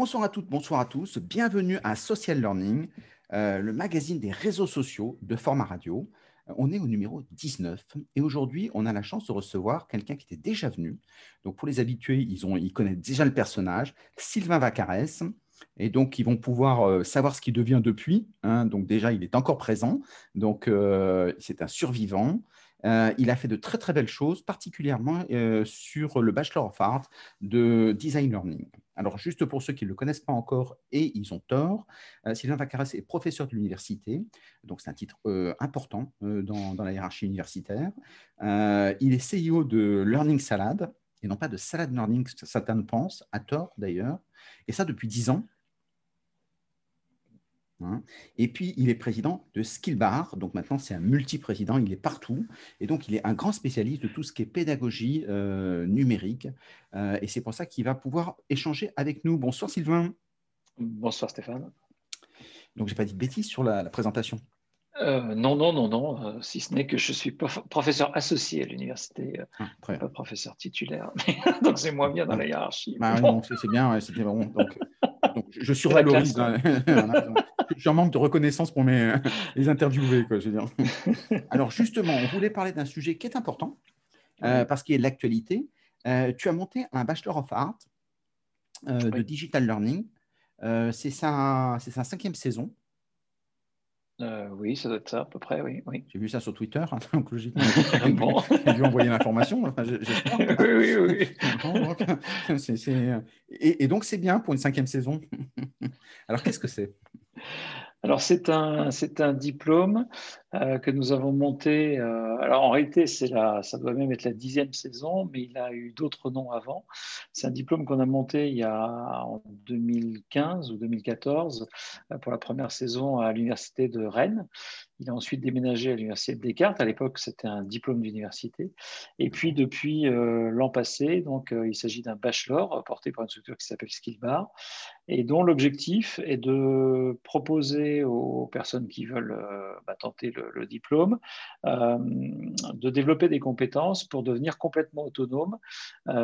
Bonsoir à toutes, bonsoir à tous. Bienvenue à Social Learning, euh, le magazine des réseaux sociaux de format radio. Euh, on est au numéro 19 et aujourd'hui, on a la chance de recevoir quelqu'un qui était déjà venu. Donc, pour les habitués, ils, ont, ils connaissent déjà le personnage, Sylvain Vacarès. Et donc, ils vont pouvoir euh, savoir ce qu'il devient depuis. Hein. Donc, déjà, il est encore présent. Donc, c'est un survivant. Il a fait de très très belles choses, particulièrement sur le Bachelor of Art de Design Learning. Alors, juste pour ceux qui ne le connaissent pas encore et ils ont tort, euh, Sylvain Vacaras est professeur de l'université, donc c'est un titre important dans, dans, la hiérarchie universitaire. il est CEO de Learning Salad, et non pas de Salad Learning, certains pensent, à tort d'ailleurs, et ça depuis dix ans. Hein. Et puis, il est président de Skillbar. Donc maintenant, c'est un multi-président. Il est partout. Et donc, il est un grand spécialiste de tout ce qui est pédagogie euh, numérique. Euh, et c'est pour ça qu'il va pouvoir échanger avec nous. Bonsoir, Sylvain. Bonsoir, Stéphane. Donc, je n'ai pas dit de bêtises sur la, présentation. Euh, non, non, non, non, si ce n'est que je suis professeur associé à l'université, ah, pas professeur titulaire. donc c'est moins bien dans la hiérarchie. Bah, c'est bien, c'était bon. Donc, je survalorise. Hein. J'en manque de reconnaissance pour mes, les interviewés. Quoi, je veux dire. Alors justement, on voulait parler d'un sujet qui est important euh, parce qu'il est de l'actualité. Euh, tu as monté un Bachelor of Art euh, de Digital Learning. c'est sa, sa cinquième saison. Euh, oui, ça doit être ça, à peu près, oui. oui. J'ai vu ça sur Twitter, hein, donc logiquement, bon? j'ai dû envoyer l'information, enfin, j'espère. oui, oui, oui. Et, et, donc, c'est bien pour une cinquième saison. Alors, qu'est-ce que c'est? Alors c'est un, c'est un diplôme euh, que nous avons monté. Euh, alors en réalité, c'est la, ça doit même être la dixième saison, mais il a eu d'autres noms avant. C'est un diplôme qu'on a monté il y a en 2015 ou 2014 euh, pour la première saison à l'université de Rennes. Il a ensuite déménagé à l'université de Descartes. À l'époque, c'était un diplôme d'université. Et puis, depuis l'an passé, donc, il s'agit d'un bachelor porté par une structure qui s'appelle Skillbar et dont l'objectif est de proposer aux personnes qui veulent bah, tenter le, diplôme de développer des compétences pour devenir complètement autonome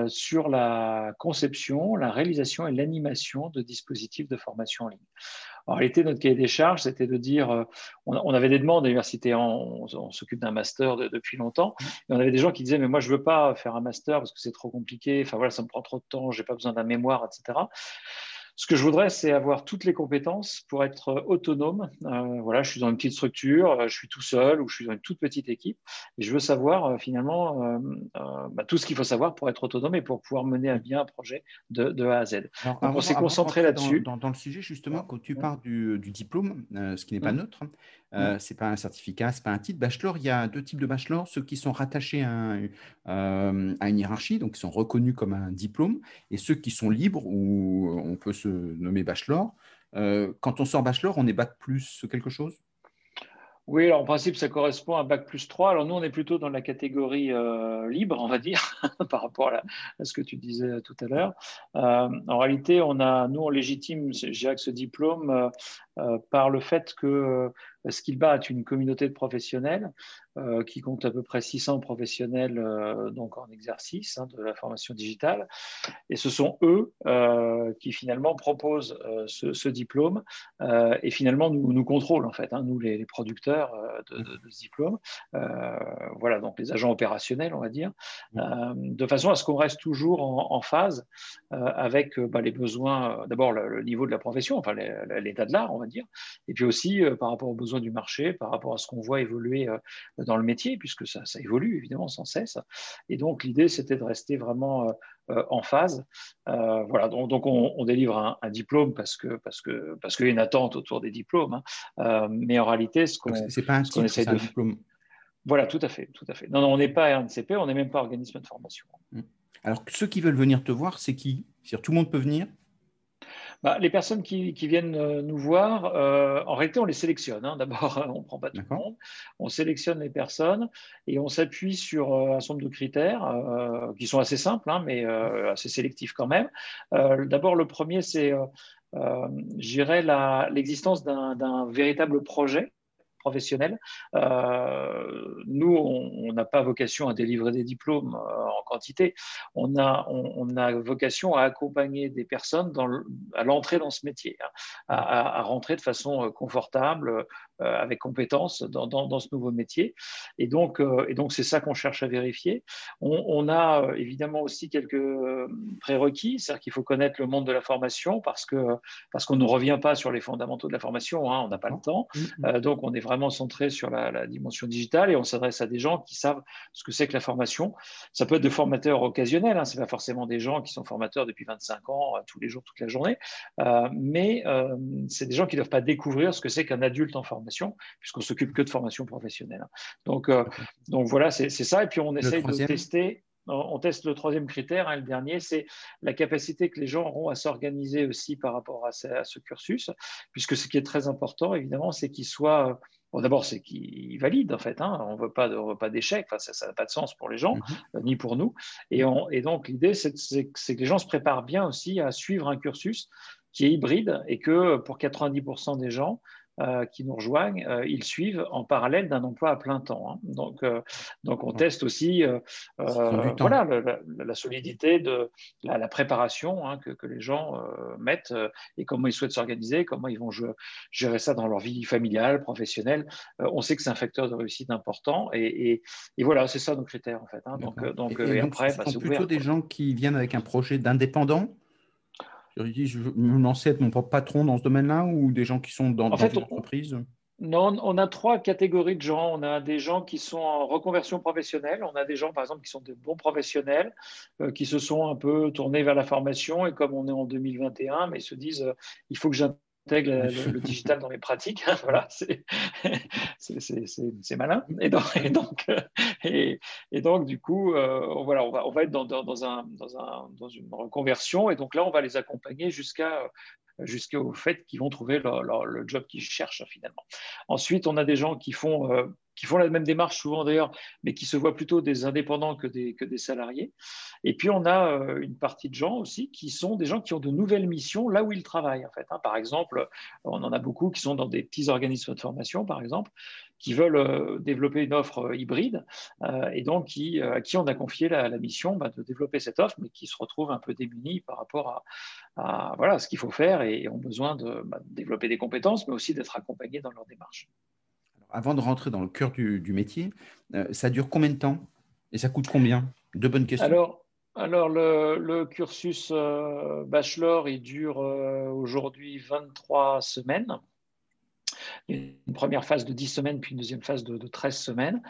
sur la conception, la réalisation et l'animation de dispositifs de formation en ligne. En réalité, notre cahier des charges, c'était de dire, euh, on, avait des demandes à l'université, on, s'occupe d'un master depuis longtemps, et on avait des gens qui disaient, mais moi, je ne veux pas faire un master parce que c'est trop compliqué, enfin voilà, ça me prend trop de temps, je n'ai pas besoin d'un mémoire, etc. Ce que je voudrais, c'est avoir toutes les compétences pour être autonome. Euh, voilà, je suis dans une petite structure, euh, je suis tout seul ou je suis dans une toute petite équipe, et je veux savoir euh, finalement bah, tout ce qu'il faut savoir pour être autonome et pour pouvoir mener à bien un projet de, A à Z. Donc, on s'est concentré là-dessus. Dans, le sujet, justement, quand tu parles du, diplôme, ce qui n'est pas neutre, euh, Ce n'est pas un certificat, ce n'est pas un titre. Bachelor, il y a deux types de bachelor, ceux qui sont rattachés à, euh, à, une hiérarchie, donc qui sont reconnus comme un diplôme, et ceux qui sont libres, où on peut se nommer bachelor. Euh, quand on sort bachelor, on est bac plus quelque chose? Oui, alors en principe, ça correspond à Bac plus 3. Alors nous, on est plutôt dans la catégorie libre, on va dire, par rapport à, ce que tu disais tout à l'heure. en réalité, on a, nous, on légitime, je dirais que ce diplôme par le fait que Skillbar est une communauté de professionnels euh, qui compte à peu près 600 professionnels euh, donc en exercice hein, de la formation digitale. Et ce sont eux euh, qui finalement proposent ce, diplôme et finalement nous, nous contrôlent en fait, hein, nous les, producteurs de, ce diplôme. voilà, donc les agents opérationnels, on va dire, de façon à ce qu'on reste toujours en, phase avec bah, les besoins, d'abord le, niveau de la profession, enfin l'état de l'art, on va dire, et puis aussi par rapport aux besoins du marché, par rapport à ce qu'on voit évoluer euh, dans le métier, puisque ça, évolue évidemment sans cesse. Et donc l'idée, c'était de rester vraiment euh, euh, en phase. voilà, donc, donc on, délivre un, diplôme parce que parce que parce qu'il y a une attente autour des diplômes, hein. mais en réalité, ce qu'on c'est pas un titre, c'est un diplôme. Voilà, tout à fait, tout à fait. Non, non, on n'est pas RNCP, on n'est même pas organisme de formation. Mmh. Alors, ceux qui veulent venir te voir, c'est qui? Cest tout le monde peut venir? Bah, les personnes qui, viennent euh, nous voir, euh, en réalité, on les sélectionne. Hein. D'abord, on ne prend pas tout le monde. On sélectionne les personnes et on s'appuie sur euh, un certain nombre de critères qui sont assez simples, hein, mais assez sélectifs quand même. D'abord, le premier, c'est, j'irais, l'existence d'un véritable projet professionnelle. nous, on n'a pas vocation à délivrer des diplômes en quantité. On a, on, a vocation à accompagner des personnes à l'entrée dans ce métier, hein, à, rentrer de façon confortable, euh, avec compétence dans, dans, ce nouveau métier. Et donc, euh, et donc c'est ça qu'on cherche à vérifier. On, a euh, évidemment aussi quelques prérequis, c'est-à-dire qu'il faut connaître le monde de la formation parce que parce qu'on ne revient pas sur les fondamentaux de la formation, hein, on n'a pas le temps. Mm-hmm. donc, on est vraiment centré sur la, dimension digitale et on s'adresse à des gens qui savent ce que c'est que la formation. Ça peut être des formateurs occasionnels, hein, c'est pas forcément des gens qui sont formateurs depuis 25 ans, tous les jours, toute la journée, mais c'est des gens qui ne doivent pas découvrir ce que c'est qu'un adulte en formation puisqu'on s'occupe que de formation professionnelle. Donc, euh, donc voilà, c'est ça. Et puis on essaye de tester. On teste le troisième critère, hein, le dernier, c'est la capacité que les gens auront à s'organiser aussi par rapport à ce, cursus, puisque ce qui est très important, évidemment, c'est qu'ils soient Bon, D'abord, c'est qu'ils valident, en fait. Hein. On ne veut pas, pas d'échec. Enfin, ça n'a pas de sens pour les gens, mm-hmm. ni pour nous. Et, on, et donc, l'idée, c'est que les gens se préparent bien aussi à suivre un cursus qui est hybride et que pour 90% des gens, euh, qui nous rejoignent, euh, ils suivent en parallèle d'un emploi à plein temps. Hein. Donc, euh, donc, on teste aussi voilà, la, solidité de la, préparation hein, que, que, les gens mettent et comment ils souhaitent s'organiser, comment ils vont gérer ça dans leur vie familiale, professionnelle. on sait que c'est un facteur de réussite important et, et, voilà, c'est ça nos critères en fait. Hein. Donc, donc, et, après, ce bah, sont plutôt des gens qui viennent avec un projet d'indépendant je veux me lancer être mon propre patron dans ce domaine-là ou des gens qui sont dans, en fait, entreprise? Non, on a trois catégories de gens. On a des gens qui sont en reconversion professionnelle. On a des gens, par exemple, qui sont de bons professionnels, euh, qui se sont un peu tournés vers la formation. Et comme on est en 2021, mais ils se disent, euh, il faut que j'intègre le, digital dans mes pratiques. voilà, c'est malin. Et donc, et donc, et, donc du coup, euh, voilà, on va, on va être dans, dans, un, dans, un, dans une reconversion. Et donc là, on va les accompagner jusqu'à jusqu'au fait qu'ils vont trouver le job qu'ils cherchent finalement. Ensuite, on a des gens qui font euh, qui font la même démarche souvent d'ailleurs, mais qui se voient plutôt des indépendants que des, salariés. Et puis on a euh, une partie de gens aussi qui sont des gens qui ont de nouvelles missions là où ils travaillent en fait. Hein. Par exemple, on en a beaucoup qui sont dans des petits organismes de formation, par exemple, qui veulent euh, développer une offre euh, hybride et donc qui, à qui on a confié la, mission bah, de développer cette offre, mais qui se retrouvent un peu démunis par rapport à, voilà, ce qu'il faut faire et ont besoin de, bah, développer des compétences, mais aussi d'être accompagnés dans leur démarche avant de rentrer dans le cœur du, métier, euh, ça dure combien de temps et ça coûte combien? Deux bonnes questions. Alors, alors le, cursus euh, bachelor, il dure euh, aujourd'hui 23 semaines une première phase de 10 semaines, puis une deuxième phase de, 13 semaines.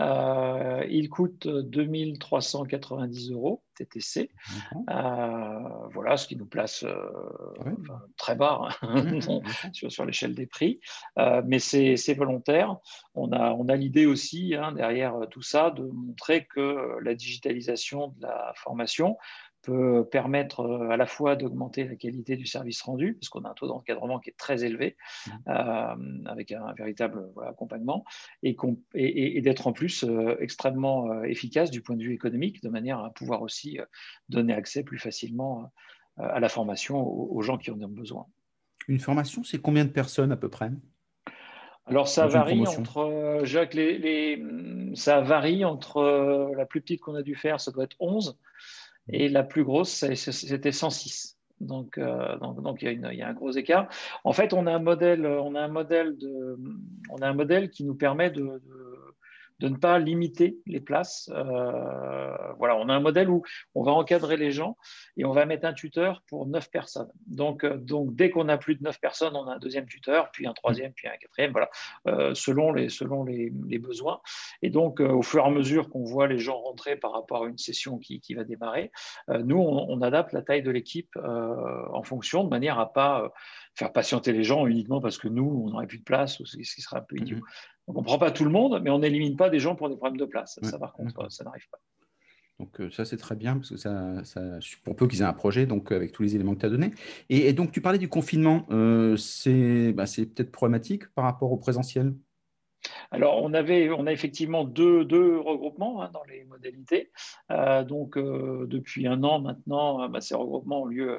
Euh, il coûte 2390 euros TTC. Euh, voilà, ce qui nous place euh, très bas hein, mhm, sur, l'échelle des prix. mais c'est volontaire. On a, on a l'idée aussi, hein, derrière tout ça, de montrer que la digitalisation de la formation peut permettre euh, à la fois d'augmenter la qualité du service rendu, parce qu'on a un taux d'encadrement qui est très élevé, mmh. euh, avec un, véritable accompagnement, et, et, d'être en plus euh, extrêmement efficace du point de vue économique, de manière à pouvoir aussi donner accès plus facilement à la formation aux, gens qui en ont besoin. Une formation, c'est combien de personnes à peu près? Alors ça varie entre Jacques, les, ça varie entre la plus petite qu'on a dû faire, ça doit être 11, et la plus grosse, c'était 106. Donc, euh, donc, donc il, y a un gros écart. En fait, on a un modèle, on a un modèle, de, on a un modèle qui nous permet de ne pas limiter les places. Euh, voilà, on a un modèle où on va encadrer les gens et on va mettre un tuteur pour neuf personnes. Donc, euh, donc dès qu'on a plus de neuf personnes, on a un deuxième tuteur, puis un troisième, puis un quatrième, voilà, euh, selon, les, selon les, besoins. Et donc, au fur et à mesure qu'on voit les gens rentrer par rapport à une session qui, qui va démarrer, nous, on, adapte la taille de l'équipe en fonction, de manière à pas faire patienter les gens uniquement parce que nous, on n'aurait plus de place, ce qui serait un peu idiot. Donc, on ne prend pas tout le monde, mais on n'élimine pas des gens pour des problèmes de place. Ça, par contre, ça n'arrive pas. Donc euh, ça, c'est très bien, parce que ça, ça pour peu qu'ils aient un projet, donc avec tous les éléments que tu as donnés. Et, donc, tu parlais du confinement. Euh, c'est bah, peut-être problématique par rapport au présentiel? Alors, on, avait, on a effectivement deux, deux regroupements hein, dans les modalités. Euh, donc, euh, depuis un an maintenant, bah, ces regroupements ont lieu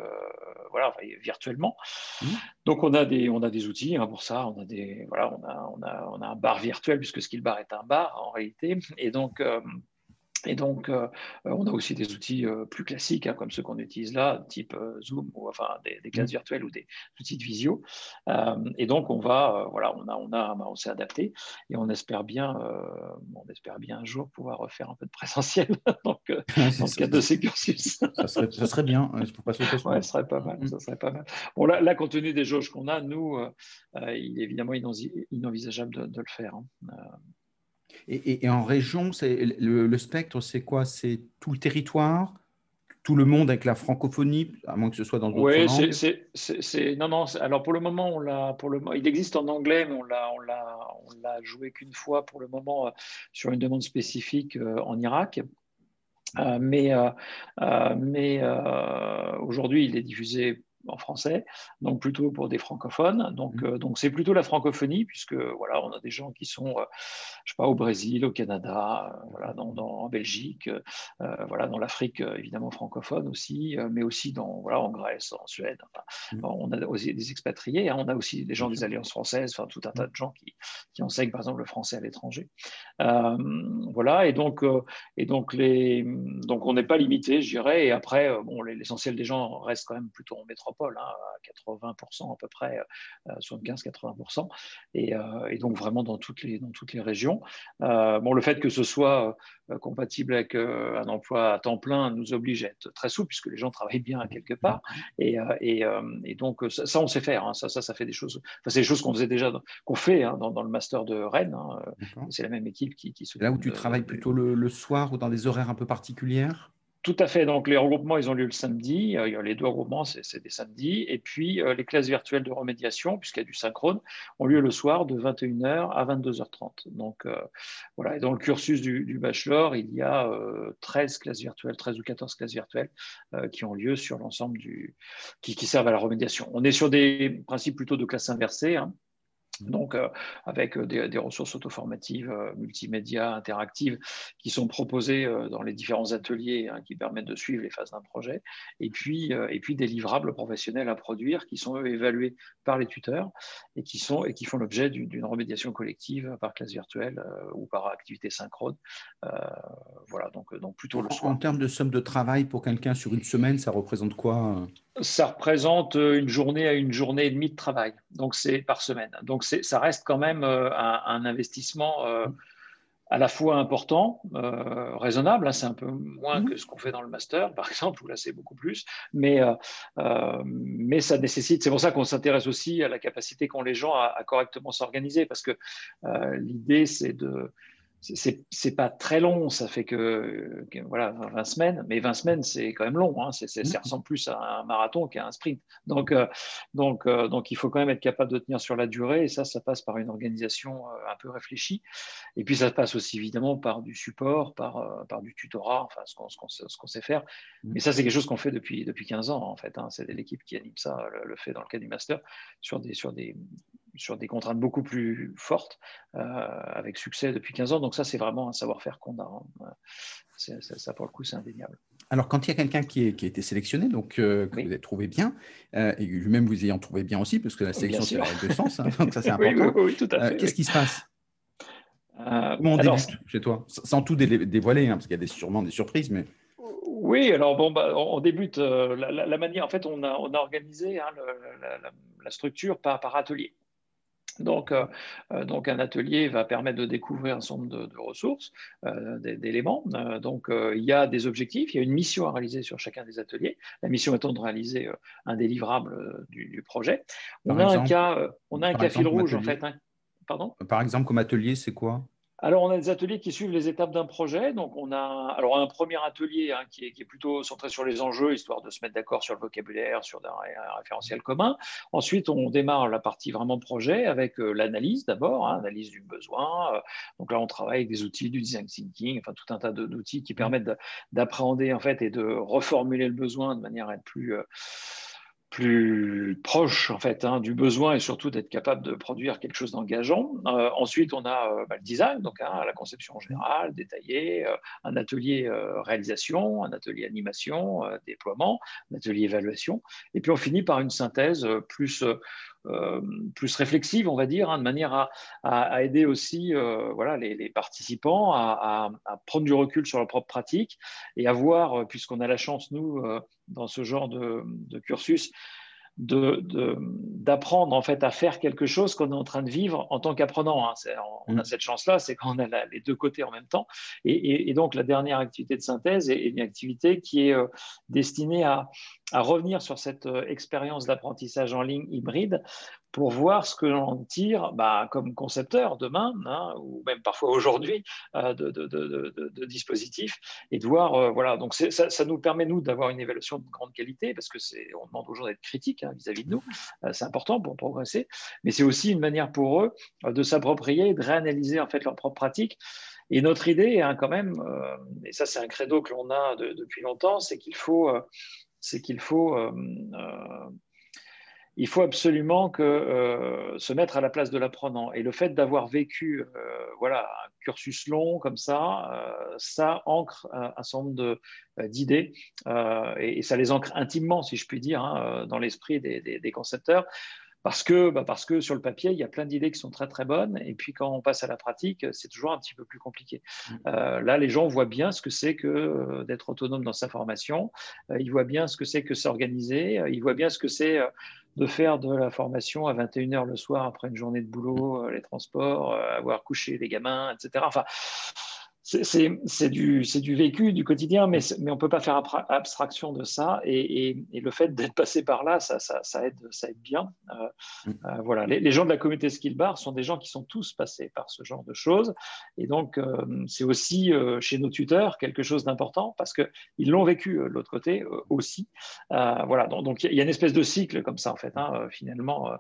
voilà, virtuellement. Mmh. Donc, on a des, on a des outils hein, pour ça. On a, des, voilà, on, a, on, a, on a un bar virtuel, puisque Skill Bar est un bar en réalité. Et donc, et donc, euh, on a aussi des outils euh, plus classiques, hein, comme ceux qu'on utilise là, type euh, Zoom, ou enfin des, classes mmh. virtuelles ou des outils de visio. et donc, on va, voilà, on a, on a, bah, on s'est adapté et on espère bien, on espère bien un jour pouvoir refaire un peu de présentiel donc, dans le cadre de ces cursus. ça, serait, ça serait bien, hein, pas ça serait pas mal, mmh. ça serait pas mal. Bon, là, là compte tenu des jauges qu'on a, nous, il est évidemment inenvisageable de, le faire. Hein. Et, en région, le, le, spectre, c'est quoi? C'est tout le territoire? Tout le monde avec la francophonie, à moins que ce soit dans d'autres langues? Oui, c'est, non, non. Alors pour le moment, on l'a, pour le, il existe en anglais, mais on l'a, on l'a, on l'a joué qu'une fois pour le moment euh, sur une demande spécifique euh, en Irak. Euh, mais mais aujourd'hui, il est diffusé en français, donc plutôt pour des francophones. Donc, mmh. euh, donc c'est plutôt la francophonie, puisque voilà, on a des gens qui sont, euh, je sais pas, au Brésil, au Canada, euh, voilà, dans, en Belgique, voilà, dans l'Afrique évidemment francophone aussi, mais aussi dans, voilà, en Grèce, en Suède. Mmh. on a aussi des expatriés, hein. on a aussi des gens des alliances françaises, enfin tout un tas de gens qui, qui enseignent par exemple le français à l'étranger. voilà, et donc, et donc les, donc on n'est pas limité, je dirais. Et après, bon, l'essentiel des gens reste quand même plutôt en métropole Hein, à 80% à peu près, 75-80%, euh, euh, et, donc vraiment dans toutes les, dans toutes les régions. Euh, bon, le fait que ce soit compatible avec un emploi à temps plein nous oblige à être très souple, puisque les gens travaillent bien quelque part, et, et, donc ça, on sait faire, hein. ça, ça, ça fait des choses, enfin, c'est des choses qu'on faisait déjà, qu'on fait hein, dans, le master de Rennes, c'est la même équipe qui, qui se... Là où tu travailles plutôt le, le soir ou dans des horaires un peu particulières? Tout à fait. Donc, les regroupements, ils ont lieu le samedi. Euh, les deux regroupements, c'est des samedis. Et puis, euh, les classes virtuelles de remédiation, puisqu'il y a du synchrone, ont lieu le soir de 21h à 22h30. Donc, euh, voilà. Et dans le cursus du, bachelor, il y a 13 classes virtuelles, 13 ou 14 classes virtuelles qui ont lieu sur l'ensemble du. Qui, servent à la remédiation. On est sur des principes plutôt de classe inversée. Hein. Donc, euh, avec euh, des, ressources auto-formatives, euh, multimédia, interactives, qui sont proposées dans les différents ateliers hein, qui permettent de suivre les phases d'un projet, et puis, et puis des livrables professionnels à produire qui sont évalués par les tuteurs et qui, sont, et qui font l'objet d'une remédiation collective par classe virtuelle ou par activité synchrone. voilà, donc, donc plutôt le. En termes de somme de travail pour quelqu'un sur une semaine, ça représente quoi ça représente une journée à une journée et demie de travail. Donc, c'est par semaine. Donc, ça reste quand même euh, un, investissement euh, à la fois important, raisonnable. Hein, c'est un peu moins mmh. que ce qu'on fait dans le master, par exemple, où là, c'est beaucoup plus. Mais, mais ça nécessite. C'est pour ça qu'on s'intéresse aussi à la capacité qu'ont les gens à correctement s'organiser, parce que l'idée, c'est de c'est pas très long, ça fait que, voilà 20 semaines, mais 20 semaines c'est quand même long, hein, ça mmh. ressemble plus à un marathon qu'à un sprint. Donc, euh, donc, euh, donc il faut quand même être capable de tenir sur la durée et ça, ça passe par une organisation euh, un peu réfléchie. Et puis ça passe aussi évidemment par du support, par, par du tutorat, enfin ce qu'on sait faire. Mmh. Mais ça c'est quelque chose qu'on fait depuis, depuis 15 ans en fait. Hein. c'est l'équipe qui anime ça, le, le, fait dans le cas du master sur des, sur des, sur des contraintes beaucoup plus fortes, euh, avec succès depuis 15 ans. Donc ça, c'est vraiment un savoir-faire qu'on a. Hein. Ça, pour le coup, c'est indéniable. Alors, quand il y a quelqu'un qui, a été sélectionné, donc euh, que vous avez trouvé bien, euh, et lui-même vous ayant trouvé bien aussi, parce que la sélection, c'est la règle de sens, hein, donc ça, c'est important. oui, tout à fait. Qu'est-ce qui se passe? Comment on débute chez toi? Sans tout dévoiler, hein, parce qu'il y a des, sûrement des surprises, mais... Oui, alors bon, bah, on débute. la, manière, en fait, on a, on a organisé la, structure par, par atelier. Donc, euh, euh, donc, un atelier va permettre de découvrir un certain nombre de, ressources, euh, d'éléments. donc, il y a des objectifs, il y a une mission à réaliser sur chacun des ateliers. La mission étant de réaliser un délivrable du, projet. On a, un cas, on a un cas fil rouge, en fait. Pardon? Par exemple, comme atelier, c'est quoi? Alors, on a des ateliers qui suivent les étapes d'un projet. Donc, on a alors un premier atelier hein, qui, est, plutôt centré sur les enjeux, histoire de se mettre d'accord sur le vocabulaire, sur un, référentiel commun. Ensuite, on démarre la partie vraiment projet avec euh, l'analyse d'abord, hein, analyse du besoin. Euh, donc là, on travaille avec des outils du design thinking, enfin tout un tas d'outils qui permettent d'appréhender en fait et de reformuler le besoin de manière à être plus euh, plus proche en fait hein, du besoin et surtout d'être capable de produire quelque chose d'engageant. Euh, ensuite, on a euh, bah, le design, donc hein, la conception générale, détaillée, euh, un atelier réalisation, un atelier animation, déploiement, un atelier évaluation, et puis on finit par une synthèse plus plus réflexive, on va dire, hein, de manière à, aider aussi voilà, les, participants à, prendre du recul sur leur propre pratique et à voir, puisqu'on a la chance, nous, dans ce genre de cursus, d'apprendre de, en fait à faire quelque chose qu'on est en train de vivre en tant qu'apprenant. Hein. On, a mm. cette chance-là, c'est qu'on a les deux côtés en même temps. Et, et, donc la dernière activité de synthèse est, une activité qui est euh, destinée à, à, revenir sur cette euh, expérience d'apprentissage en ligne hybride pour voir ce que l'on tire bah, comme concepteur demain, hein, ou même parfois aujourd'hui, euh, de, dispositifs, et de voir, euh, voilà, donc ça, nous permet, nous, d'avoir une évaluation de grande qualité, parce que on demande aux gens d'être critiques hein, vis-à-vis de nous, euh, c'est important pour progresser, mais c'est aussi une manière pour eux de s'approprier, de réanalyser en fait leur propre pratique. Et notre idée, hein, quand même, et ça c'est un credo que l'on a depuis longtemps, c'est qu'il faut, c'est qu'il faut il faut absolument que, euh, se mettre à la place de l'apprenant. Et le fait d'avoir vécu euh, voilà, un cursus long comme ça, euh, ça ancre un, certain nombre d'idées et, et, ça les ancre intimement, si je puis dire, hein, dans l'esprit des, des, des, concepteurs. Parce que, bah parce que sur le papier, il y a plein d'idées qui sont très très bonnes, et puis quand on passe à la pratique, c'est toujours un petit peu plus compliqué. Mmh. Euh, là, les gens voient bien ce que c'est que d'être autonome dans sa formation, ils voient bien ce que c'est que s'organiser, ils voient bien ce que c'est de faire de la formation à 21h le soir après une journée de boulot, les transports, avoir couché les gamins, etc. Enfin, c'est du, du, vécu, du quotidien, mais, mais on ne peut pas faire abstraction de ça. Et, et, le fait d'être passé par là, ça, ça, ça, aide, ça aide bien. Euh, mm. euh, voilà. Les, gens de la communauté Skill Bar sont des gens qui sont tous passés par ce genre de choses. Et donc, euh, c'est aussi chez nos tuteurs quelque chose d'important parce qu'ils l'ont vécu de l'autre côté aussi. voilà. Donc, il y a une espèce de cycle comme ça, en fait, hein, finalement.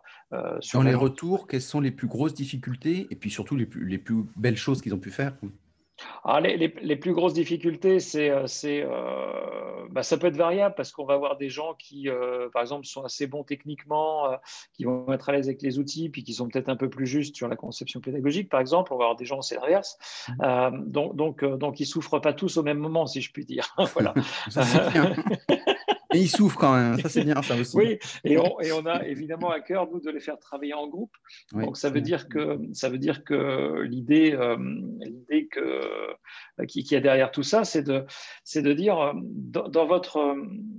sur Dans les retours, quelles sont les plus grosses difficultés et puis surtout les plus, les plus belles choses qu'ils ont pu faire ah, les, les, plus grosses difficultés, c'est, euh, euh, bah, ça peut être variable parce qu'on va avoir des gens qui, euh, par exemple, sont assez bons techniquement, qui vont être à l'aise avec les outils, puis qui sont peut-être un peu plus justes sur la conception pédagogique, par exemple. On va avoir des gens, c'est l'inverse. Mmh. donc, donc, donc, ils souffrent pas tous au même moment, si je puis dire. voilà. Et ils souffrent quand même, ça c'est bien ça aussi. Oui, et on, et on, a évidemment à cœur, nous, de les faire travailler en groupe. Donc ça veut, dire que, ça veut dire que l'idée euh, l'idée que, euh, qui, qui, a derrière tout ça, c'est de, de dire, euh, dans, votre...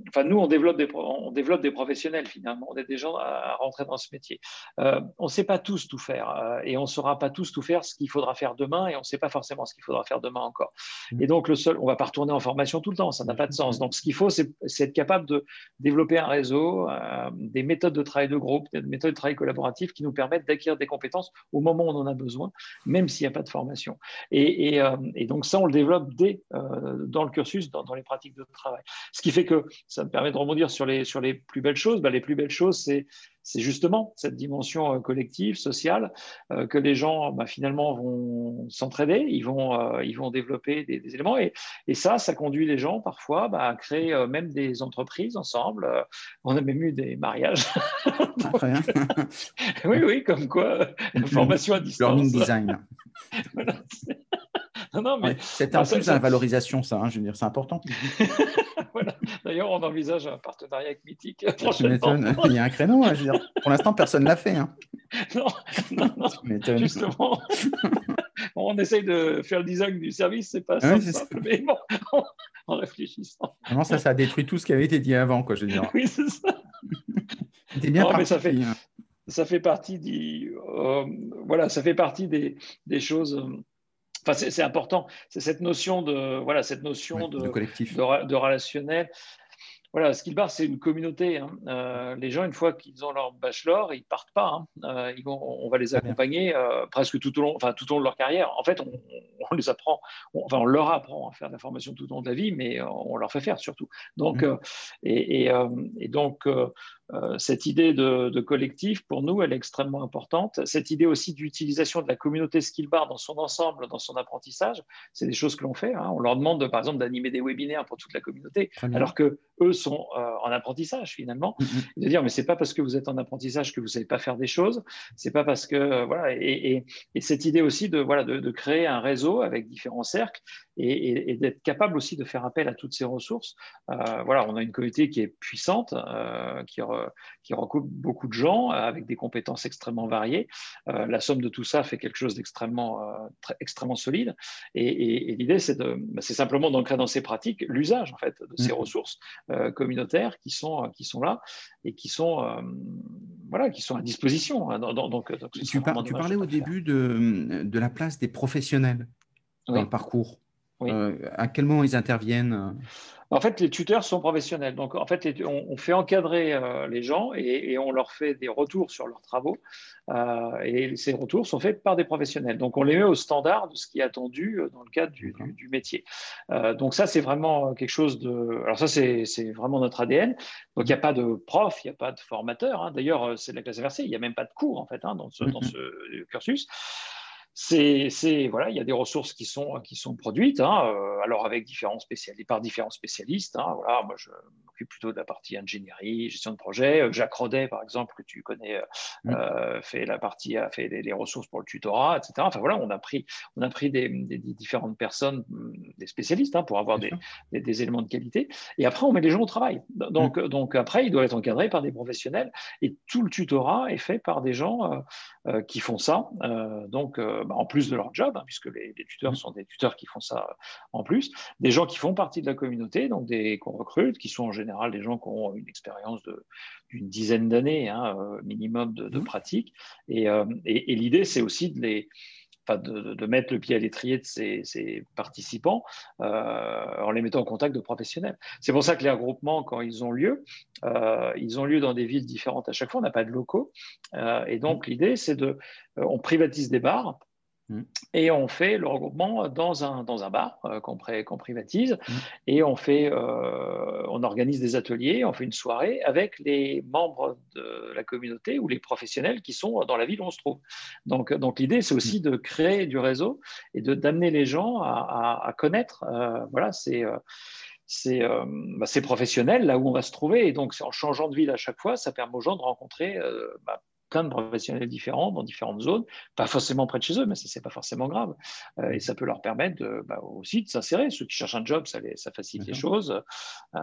Enfin, nous, on développe, des, on développe des professionnels finalement, on est des gens à, rentrer dans ce métier. on ne sait pas tous tout faire et on ne saura pas tous tout faire ce qu'il faudra faire demain et on ne sait pas forcément ce qu'il faudra faire demain encore. Mmh. Et donc, le seul, on ne va pas retourner en formation tout le temps, ça n'a pas de sens. Donc, ce qu'il faut, c'est être capable de développer un réseau, euh, des méthodes de travail de groupe, des méthodes de travail collaboratif qui nous permettent d'acquérir des compétences au moment où on en a besoin, même s'il n'y a pas de formation. Et, euh, donc ça, on le développe dès euh, dans le cursus, dans, les pratiques de travail. Ce qui fait que ça me permet de rebondir sur les, plus belles choses. Ben, les plus belles choses, c'est c'est justement cette dimension euh, collective, sociale, euh, que les gens bah, finalement vont s'entraider, ils vont, euh, ils vont développer des, éléments. Et, et, ça, ça conduit les gens parfois bah, à créer même des entreprises ensemble. on a même eu des mariages. Ah, oui, oui, comme quoi, formation à distance. Learning design. non, mais... c'est un plus la valorisation, ça, hein, je veux dire, c'est important. D'ailleurs, on envisage un partenariat avec Mythique. Il y a un créneau, hein, je veux dire. pour l'instant, personne ne l'a fait. Hein. Non, non, non. justement. on essaye de faire le design du service, c'est pas simple, mais bon, en réfléchissant. Vraiment, ça, ça a détruit tout ce qui avait été dit avant, quoi, je veux dire. Oui, c'est ça. C'était bien parti, ça fait, ça fait partie, du, euh, voilà, ça fait partie des, des choses. Euh, c'est important. C'est cette notion de voilà cette notion de, collectif, de, relationnel. Voilà, Skillbar, c'est une communauté. Hein. Euh, les gens, une fois qu'ils ont leur bachelor, ils partent pas. Hein. Euh, ils vont, on va les accompagner euh, presque tout au long, enfin tout au long de leur carrière. En fait, on, les apprend, enfin on leur apprend à faire de la formation tout au long de la vie, mais on leur fait faire surtout. Donc, mmh. et, et, et, donc cette idée de, collectif, pour nous, elle est extrêmement importante. Cette idée aussi d'utilisation de la communauté Skillbar dans son ensemble, dans son apprentissage, c'est des choses que l'on fait. Hein. On leur demande, par exemple, d'animer des webinaires pour toute la communauté, alors que eux sont en apprentissage finalement. Mm, mm. De dire, mais c'est pas parce que vous êtes en apprentissage que vous savez pas faire des choses. C'est pas parce que voilà. Et, cette idée aussi de voilà de, créer un réseau avec différents cercles et, d'être capable aussi de faire appel à toutes ces ressources. voilà, on a une communauté qui est puissante, qui qui recoupe beaucoup de gens euh, avec des compétences extrêmement variées. Euh, la somme de tout ça fait quelque chose d'extrêmement euh, extrêmement solide. Et, l'idée, c'est bah, simplement d'ancrer dans ces pratiques l'usage en fait de ces mmh. ressources communautaires qui sont qui sont là et qui sont voilà qui sont à disposition. Hein, donc, tu, parlais au début de, de, la place des professionnels dans le parcours. À quel moment ils interviennent en fait, les tuteurs sont professionnels. Donc, en fait, on, fait encadrer euh, les gens et, on leur fait des retours sur leurs travaux. Euh, et ces retours sont faits par des professionnels. Donc, on les met au standard de ce qui est attendu euh, dans le cadre du, métier. donc, ça, c'est vraiment quelque chose de. Alors, ça, c'est vraiment notre ADN. Donc, il n'y a pas de prof, il n'y a pas de formateur. Hein. D'ailleurs, c'est de la classe inversée. Il n'y a même pas de cours, en fait, hein, dans, ce, dans mm-hmm. ce cursus c'est voilà, il y a des ressources qui sont qui sont produites, hein, euh, alors avec différents spécialistes, par différents spécialistes. Hein, voilà, moi je m'occupe plutôt de la partie ingénierie, gestion de projet. Euh, Jacques Rodet, par exemple, que tu connais, euh, fait la partie, a fait les, ressources pour le tutorat, etc. Enfin voilà, on a pris on a pris des, différentes personnes, des spécialistes, hein, pour avoir des, des, éléments de qualité. Et après, on met les gens au travail. Donc mm. donc après, il doit être encadré par des professionnels. Et tout le tutorat est fait par des gens qui font ça. donc bah, en plus de leur job, hein, puisque les, tuteurs mmh. sont des tuteurs qui font ça euh, en plus, des gens qui font partie de la communauté, donc des qu'on recrute, qui sont en général des gens qui ont une expérience d'une dizaine d'années hein, euh, minimum de, mmh. pratique. Euh, et l'idée, c'est aussi de les de, mettre le pied à l'étrier de ces, participants euh, en les mettant en contact de professionnels. C'est pour ça que les regroupements, quand ils ont lieu, euh, ils ont lieu dans des villes différentes à chaque fois. On n'a pas de locaux. Euh, et donc, l'idée, c'est de. on privatise des bars. Et on fait le regroupement dans un, dans un bar euh, qu'on, privatise mm. et on, fait, euh, on organise des ateliers, on fait une soirée avec les membres de la communauté ou les professionnels qui sont dans la ville où on se trouve. Donc, donc l'idée, c'est aussi mm. de créer du réseau et d'amener les gens à, connaître euh, voilà, ces, ces, bah, ces, professionnels là où on va se trouver. Et donc, en changeant de ville à chaque fois, ça permet aux gens de rencontrer bah, de professionnels différents dans différentes zones, pas forcément près de chez eux, mais ça, c'est pas forcément grave. Euh, et ça peut leur permettre de, bah, aussi de s'insérer. Ceux qui cherchent un job, ça, ça facilite les choses, euh,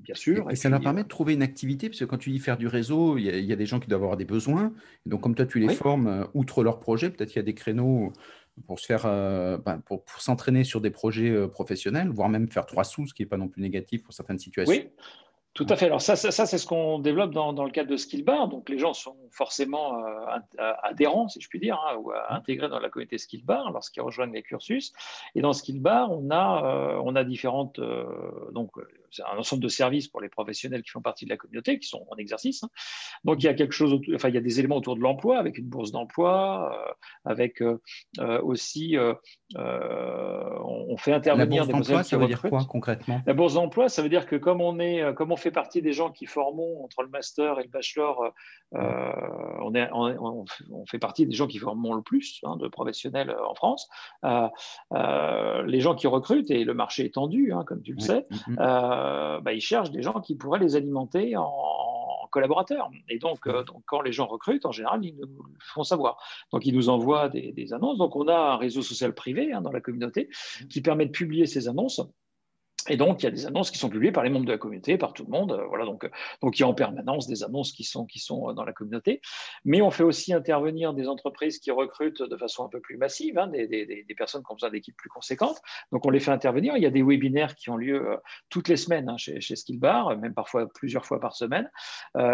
bien sûr. Et, ça leur permet de trouver une activité, parce que quand tu dis faire du réseau, il y, a des gens qui doivent avoir des besoins. donc, comme toi, tu les formes, euh, outre leur projet, peut-être qu'il y a des créneaux pour se faire, pour, pour s'entraîner sur des projets professionnels, voire même faire trois sous, ce qui n'est pas non plus négatif pour certaines situations. Oui. Tout à fait. Alors ça, ça, c'est ce qu'on développe dans, dans, le cadre de Skillbar. Donc les gens sont forcément euh, adhérents, si je puis dire, hein, ou intégrés dans la communauté Skillbar lorsqu'ils rejoignent les cursus. Et dans Skillbar, on a, euh, on a différentes, euh, donc c'est un ensemble de services pour les professionnels qui font partie de la communauté, qui sont en exercice. Hein. Donc il y a quelque chose, enfin il y a des éléments autour de l'emploi, avec une bourse d'emploi, avec aussi, on, fait intervenir des bourses ça veut dire quoi concrètement? La bourse d'emploi, ça veut dire que comme on est, comme on fait partie des gens qui formons entre le master et le bachelor. Euh, on, est, on, fait partie des gens qui formons le plus hein, de professionnels euh, en France. Euh, les gens qui recrutent, et le marché est tendu, hein, comme tu le sais, mm, mm. bah, ils cherchent des gens qui pourraient les alimenter en, collaborateurs. Et donc, donc, quand les gens recrutent, en général, ils nous font savoir. Donc, ils nous envoient des, annonces. Donc, on a un réseau social privé hein, dans la communauté mm. qui permet de publier ces annonces et donc, il y a des annonces qui sont publiées par les membres de la communauté, par tout le monde. Euh, voilà, donc, euh, donc, il y a en permanence des annonces qui sont, qui sont euh, dans la communauté. Mais on fait aussi intervenir des entreprises qui recrutent de façon un peu plus massive, hein, des, des, des, personnes qui ont besoin d'équipes plus conséquentes. Donc, on les fait intervenir. Il y a des webinaires qui ont lieu toutes les semaines hein, chez, chez Skillbar, même parfois plusieurs fois par semaine,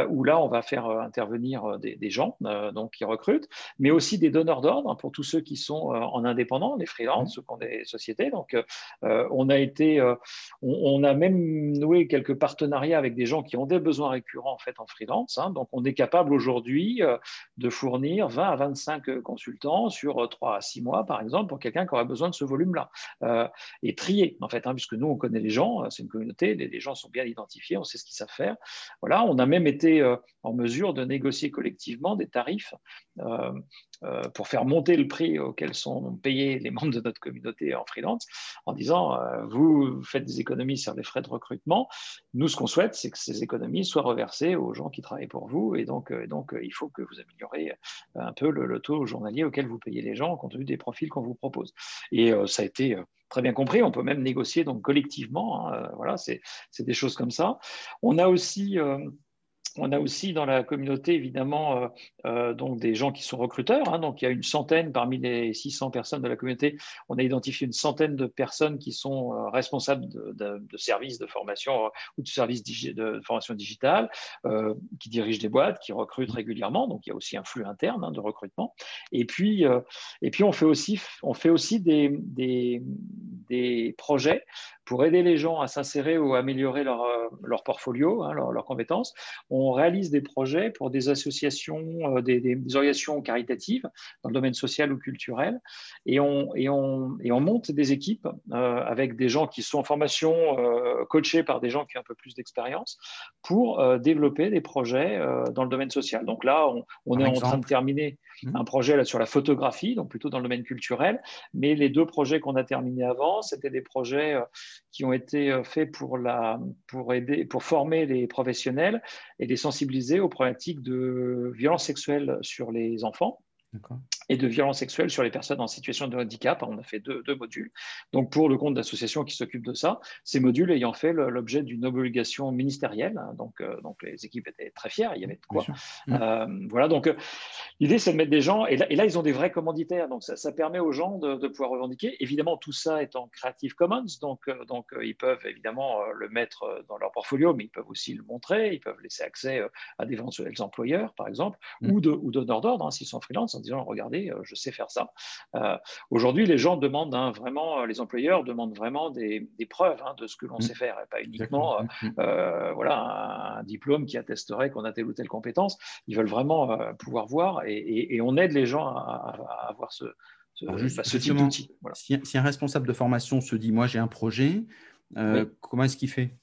où là, on va faire intervenir des, gens donc, qui recrutent, mais aussi des donneurs d'ordre pour tous ceux qui sont en indépendant, les freelances, ceux qui ont des sociétés. Donc, on a été on, a même noué quelques partenariats avec des gens qui ont des besoins récurrents en fait en freelance. Hein. donc on est capable aujourd'hui de fournir 20 à 25 consultants sur 3 à 6 mois par exemple pour quelqu'un qui aurait besoin de ce volume-là et trier en fait, hein, puisque nous on connaît les gens, c'est une communauté, les, gens sont bien identifiés, on sait ce qu'ils savent faire. Voilà, on a même été en mesure de négocier collectivement des tarifs euh, euh, pour faire monter le prix auquel sont payés les membres de notre communauté en freelance, en disant euh, vous faites des économies sur les frais de recrutement. Nous, ce qu'on souhaite, c'est que ces économies soient reversées aux gens qui travaillent pour vous, et donc, donc il faut que vous améliorez un peu le, taux journalier auquel vous payez les gens compte tenu des profils qu'on vous propose. Et ça a été très bien compris. On peut même négocier donc collectivement. Hein, voilà, c'est des choses comme ça. On a aussi on a aussi dans la communauté, évidemment, euh, euh, donc des gens qui sont recruteurs. Hein. donc, il y a une centaine parmi les 600 personnes de la communauté. On a identifié une centaine de personnes qui sont euh, responsables de, services de formation ou de services de formation digitale, qui dirigent des boîtes, qui recrutent régulièrement. Donc, il y a aussi un flux interne hein, de recrutement. Et puis, et puis, on fait aussi, on fait aussi des, des, des projets pour aider les gens à s'insérer ou à améliorer leur, euh, leur portfolio, hein, leurs compétences. On réalise des projets pour des associations, euh, des, des, organisations caritatives dans le domaine social ou culturel, et on, et on, et on monte des équipes euh, avec des gens qui sont en formation, coachés par des gens qui ont un peu plus d'expérience, pour développer des projets dans le domaine social. Donc là, on, on est en train de terminer mmh. un projet là, sur la photographie, donc plutôt dans le domaine culturel, mais les deux projets qu'on a terminés avant, c'était des projets qui ont été euh, faits pour, la, pour, aider, pour former les professionnels et les sensibiliser aux problématiques de violence sexuelle sur les enfants et de violences sexuelles sur les personnes en situation de handicap. On a fait deux, modules. Donc, pour le compte d'associations qui s'occupent de ça, ces modules ayant fait l'objet d'une obligation ministérielle. Hein, donc, euh, donc, les équipes étaient très fières, il y avait de quoi. Euh, voilà, donc euh, l'idée, c'est de mettre des gens, et là, et là, ils ont des vrais commanditaires. Donc, ça, ça permet aux gens de, de, pouvoir revendiquer. Évidemment, tout ça est en Creative Commons, donc, donc ils peuvent évidemment le mettre dans leur portfolio, mais ils peuvent aussi le montrer, ils peuvent laisser accès à d'éventuels employeurs, par exemple, mm. ou, de, ou donneurs d'ordre, hein, s'ils sont freelance, en disant, regardez, euh, je sais faire ça. Euh, aujourd'hui, les gens demandent hein, vraiment, euh, les employeurs demandent vraiment des, preuves hein, de ce que l'on mmh. sait faire, et pas uniquement mmh, mmh. voilà, un, diplôme qui attesterait qu'on a telle ou telle compétence. Ils veulent vraiment pouvoir voir et, on aide les gens à, avoir ce, ce, bah, type d'outil. Si, un responsable de formation se dit, moi j'ai un projet, comment est-ce qu'il fait?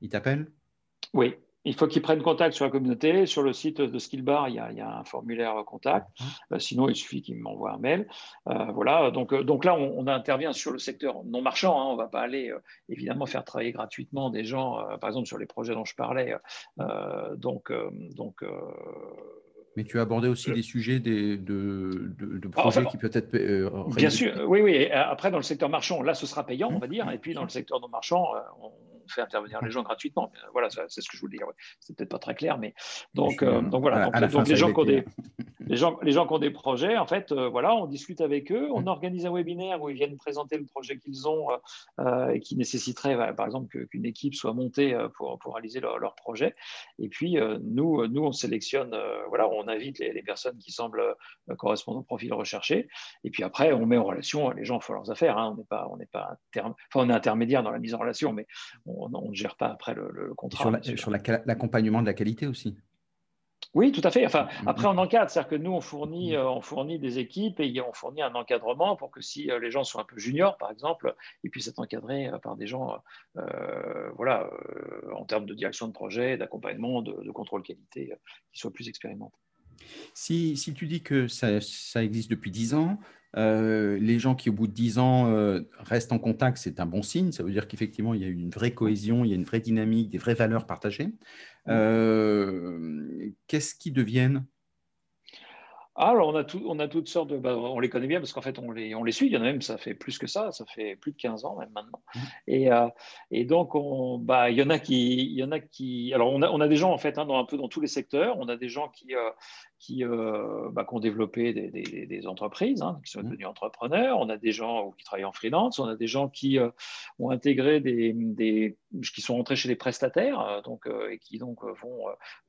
Il t'appelle? Oui, il faut qu'ils prennent contact sur la communauté. Sur le site de Skillbar, il y a, un formulaire contact. Euh, sinon, il suffit qu'ils m'envoient un mail. Euh, voilà. Donc, euh, donc là, on, intervient sur le secteur non marchand. Hein. On ne va pas aller évidemment faire travailler gratuitement des gens, par exemple sur les projets dont je parlais. donc, donc mais tu as abordé aussi des sujets de, de, projets qui peuvent être. bien sûr, oui, oui. Après, dans le secteur marchand, là, ce sera payant, on va dire. Et puis, dans le secteur non marchand, on, fait intervenir les gens gratuitement. Euh, voilà, c'est ce que je voulais dire. C'est peut-être pas très clair, mais donc, euh, donc voilà. Donc, les gens qui ont des, les gens, les gens qui ont des projets, en fait, euh, voilà, on discute avec eux, on mm. organise un webinaire où ils viennent présenter le projet qu'ils ont et qui nécessiterait, bah, par exemple, qu'une équipe soit montée pour, pour réaliser leur, projet. Et puis nous, nous, on sélectionne, voilà, on invite les, personnes qui semblent correspondre au profil recherché. Et puis après, on met en relation les gens font leurs affaires. Hein. on n'est pas, on n'est pas, enfin, on est intermédiaire dans la mise en relation, mais on, on, ne gère pas après le, contrat. sur l'accompagnement de la qualité aussi. Oui, tout à fait. Enfin, mm-hmm. après, on encadre, c'est-à-dire que nous, on fournit, euh, on fournit des équipes et on fournit un encadrement pour que si euh, les gens sont un peu juniors, par exemple, ils puissent être encadrés euh, par des gens, voilà, en termes de direction de projet, d'accompagnement, de, contrôle qualité, qui soient plus expérimentés. Si, si, tu dis que ça, ça existe depuis 10 ans, euh, les gens qui, au bout de 10 ans, euh, restent en contact, c'est un bon signe. Ça veut dire qu'effectivement, il y a une vraie cohésion, il y a une vraie dynamique, des vraies valeurs partagées. Euh, qu'est-ce qu'ils deviennent ah, alors, on a, tout, on a toutes sortes de. Bah, on les connaît bien parce qu'en fait, on les, on les suit. Il y en a même, ça fait plus que ça, ça fait plus de 15 ans même maintenant. Mmh. Et, et donc, on, bah, il, y en a qui, il y en a qui. Alors, on a, on a des gens, en fait, hein, dans, un peu dans tous les secteurs. On a des gens qui, qui, euh, bah, qui, ont développé des, des, entreprises, hein, qui sont mmh. devenus entrepreneurs. On a des gens qui travaillent en freelance. On a des gens qui euh, ont intégré des, qui sont rentrés chez les prestataires donc, et qui donc vont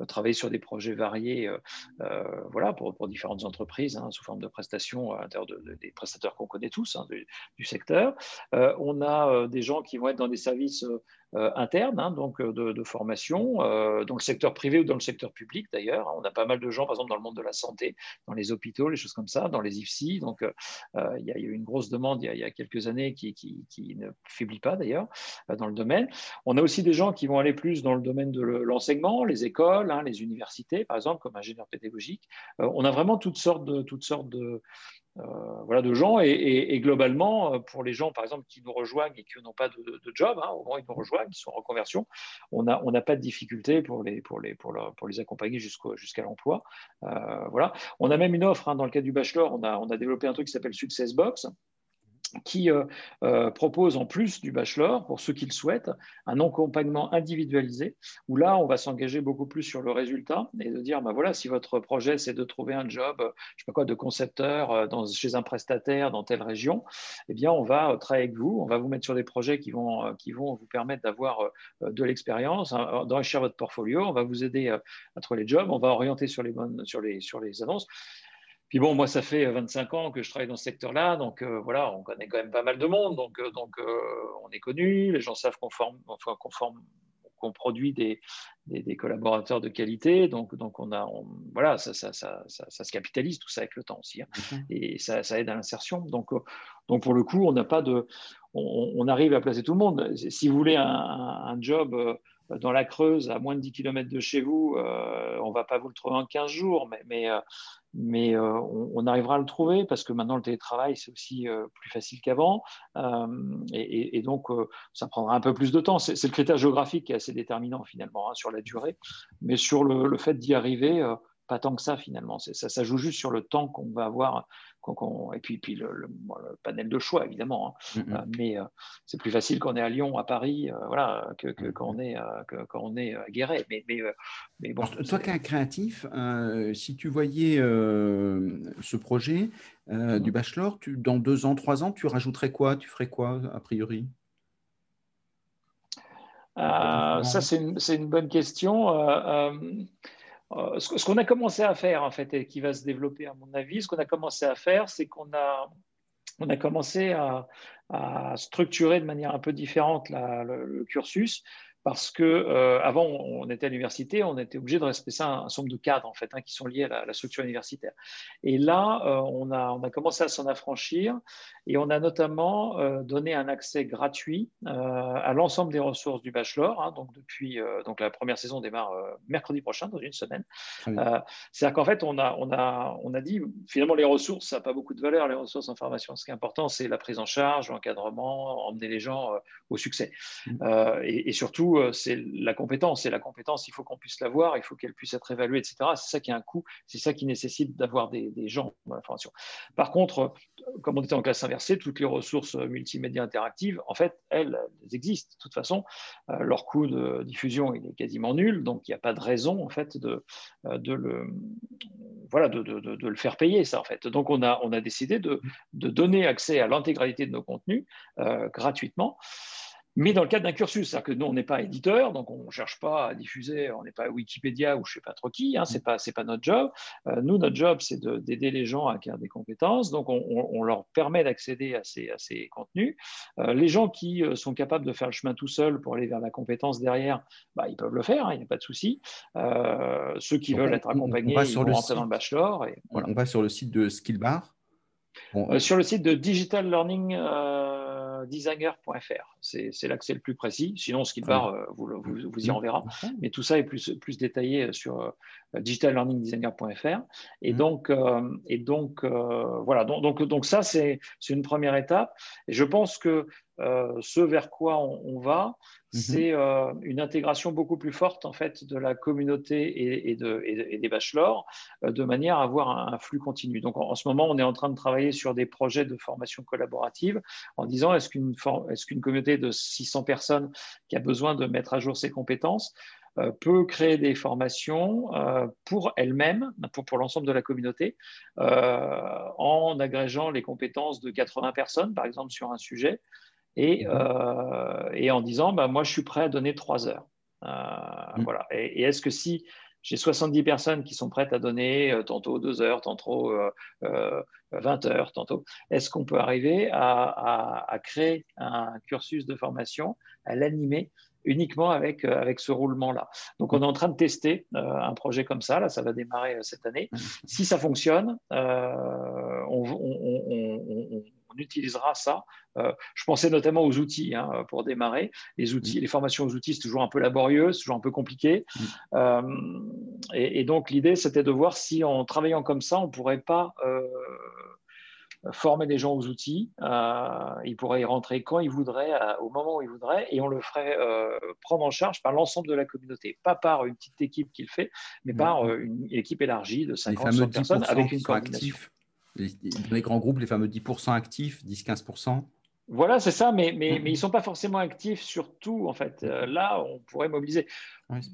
travailler sur des projets variés voilà, pour, différentes entreprises hein, sous forme de prestations à l'intérieur des prestataires qu'on connaît tous hein, du, secteur. on a des gens qui vont être dans des services euh, interne, hein, donc euh, de, formation, euh, dans le secteur privé ou dans le secteur public d'ailleurs. On a pas mal de gens, par exemple, dans le monde de la santé, dans les hôpitaux, les choses comme ça, dans les IFSI. Donc, il y a eu une grosse demande il y a, quelques années qui, ne faiblit pas d'ailleurs dans le domaine. On a aussi des gens qui vont aller plus dans le domaine de l'enseignement, les écoles, hein, les universités, par exemple, comme ingénieur pédagogique. on a vraiment toutes sortes de, toutes sortes de, euh, voilà, de gens. Et, globalement, euh, pour les gens, par exemple, qui nous rejoignent et qui n'ont pas de, job, hein, au moment où ils nous rejoignent, qui sont en reconversion, on n'a on pas de difficulté pour les, pour les, pour, pour les accompagner jusqu'à l'emploi. Euh, voilà. On a même une offre, hein, dans le cas du bachelor, on a, on a développé un truc qui s'appelle Success Box qui euh, euh, propose en plus du bachelor, pour ceux qui le souhaitent, un accompagnement individualisé, où là, on va s'engager beaucoup plus sur le résultat et de dire, ben voilà, si votre projet, c'est de trouver un job, je sais pas quoi, de concepteur euh, chez un prestataire dans telle région, eh bien, on va travailler avec vous, on va vous mettre sur des projets qui vont, qui vont vous permettre d'avoir de l'expérience, hein, d'enrichir votre portfolio, on va vous aider à trouver les jobs, on va orienter sur les, bonnes, sur les, sur les annonces. Puis bon, moi, ça fait 25 ans que je travaille dans ce secteur-là, donc euh, voilà, on connaît quand même pas mal de monde, donc, euh, donc euh, on est connu, les gens savent qu'on forme, enfin, qu'on produit des, des, collaborateurs de qualité, donc, donc on a, voilà, ça, ça, ça, ça, se capitalise tout ça avec le temps aussi, hein. et ça, aide à l'insertion. Donc, donc pour le coup, on n'a pas de, on, arrive à placer tout le monde. Si vous voulez un, un job dans la Creuse, à moins de 10 km de chez vous, on ne va pas vous le trouver en 15 jours, mais, mais, mais euh, on, arrivera à le trouver parce que maintenant le télétravail c'est aussi euh, plus facile qu'avant euh, et, donc ça prendra un peu plus de temps. C'est le critère géographique qui est assez déterminant finalement hein, sur la durée, mais sur le, le fait d'y arriver, pas tant que ça finalement. Ça, ça joue juste sur le temps qu'on va avoir et puis, puis le, panel de choix, évidemment. Hein. Mm, mm. Euh, mais euh, c'est plus facile quand on est à Lyon, à Paris, euh, voilà, que, mm, quand, on est, quand on est à Guéret. Mais, mais, mais bon, toi, qui es un créatif, si tu voyais ce projet du bachelor, tu, dans deux ans, trois ans, tu rajouterais quoi? Tu ferais quoi, a priori? Ça, c'est une, une, bonne question. Euh, ce, qu'on a commencé à faire, en fait, et qui va se développer, à mon avis, ce qu'on a commencé à faire, c'est qu'on a, on a commencé à, structurer de manière un peu différente le, cursus parce que euh, avant on était à l'université, on était obligé de respecter un, un certain de cadres en fait hein, qui sont liés à la, structure universitaire. Et là, euh, on, a, on a commencé à s'en affranchir et on a notamment euh, donné un accès gratuit à l'ensemble des ressources du bachelor. Hein, donc depuis, donc la première saison démarre mercredi prochain, dans une semaine. C'est-à-dire qu'en fait, on a, on a, on a dit finalement les ressources, ça n'a pas beaucoup de valeur. Les ressources en formation, ce qui est important, c'est la prise en charge, l'encadrement, emmener les gens au succès. Mmh. Et, et, surtout euh, c'est la compétence. Et la compétence, il faut qu'on puisse l'avoir, il faut qu'elle puisse être évaluée, etc. C'est ça qui a un coût, c'est ça qui nécessite d'avoir des, gens dans la formation. Par contre, comme on était en classe inversée, toutes les ressources multimédia interactives, en fait, elles, existent. De toute façon, euh, leur coût de diffusion il est quasiment nul, donc il n'y a pas de raison en fait de, euh, le faire payer ça en fait. Donc on a décidé de, donner accès à l'intégralité de nos contenus gratuitement mais dans le cadre d'un cursus. C'est-à-dire que nous, on n'est pas éditeur, donc on ne cherche pas à diffuser, on n'est pas Wikipédia ou je ne sais pas trop qui, hein, ce n'est pas, pas notre job. Euh, nous, notre job, c'est d'aider les gens à acquérir des compétences, donc on, leur permet d'accéder à ces, à ces, contenus. Euh, les gens qui euh, sont capables de faire le chemin tout seuls pour aller vers la compétence derrière, bah, ils peuvent le faire, hein, il n'y a pas de souci. ceux qui veulent être accompagnés, ils vont rentrer dans le bachelor. Et, On va sur le site de Skillbar. sur le site de Digital Learning designer.fr. C'est l'accès le plus précis. Sinon, ce qui part, euh, vous, vous, y enverra. Mais tout ça est plus, plus détaillé sur euh, digitallearningdesigner.fr. Et mmh. donc, euh, et donc voilà. Donc, donc, donc ça, c'est une première étape. Et je pense que ce vers quoi on va, Mhm. c'est euh, une intégration beaucoup plus forte en fait de la communauté et, des bachelors euh, de manière à avoir un, flux continu. Donc en, ce moment, on est en train de travailler sur des projets de formation collaborative en disant est-ce qu'une est qu'une communauté de 600 personnes qui a besoin de mettre à jour ses compétences euh, peut créer des formations pour elle-même, pour, pour l'ensemble de la communauté, en agrégeant les compétences de 80 personnes, par exemple, sur un sujet, et, mhm. et en disant bah, moi je suis prêt à donner trois heures. Mhm. Voilà. Et, est-ce que si j'ai 70 personnes qui sont prêtes à donner tantôt deux heures, tantôt 20 heures, tantôt, est-ce qu'on peut arriver à, à, créer un cursus de formation, à l'animer uniquement avec, euh, avec ce roulement-là? Donc, on est en train de tester euh, un projet comme ça. Là, ça va démarrer euh, cette année. Si ça fonctionne, on, utilisera ça. je pensais notamment aux outils hein, pour démarrer. Les outils, les formations aux outils, c'est toujours un peu laborieux, c'est toujours un peu compliqué. et, et, donc, l'idée, c'était de voir si en travaillant comme ça, on ne pourrait pas former des gens aux outils. Euh, ils pourraient y rentrer quand ils voudraient, au moment où ils voudraient, et on le ferait euh, prendre en charge par l'ensemble de la communauté. Pas par une petite équipe qui le fait, mais par euh, une équipe élargie de 50 personnes avec une coordination. Actifs. Les, grands groupes, les fameux 10% actifs, 10-15% voilà, c'est ça, mais, mais, mais ils ne sont pas forcément actifs sur tout, en fait. là, on pourrait mobiliser.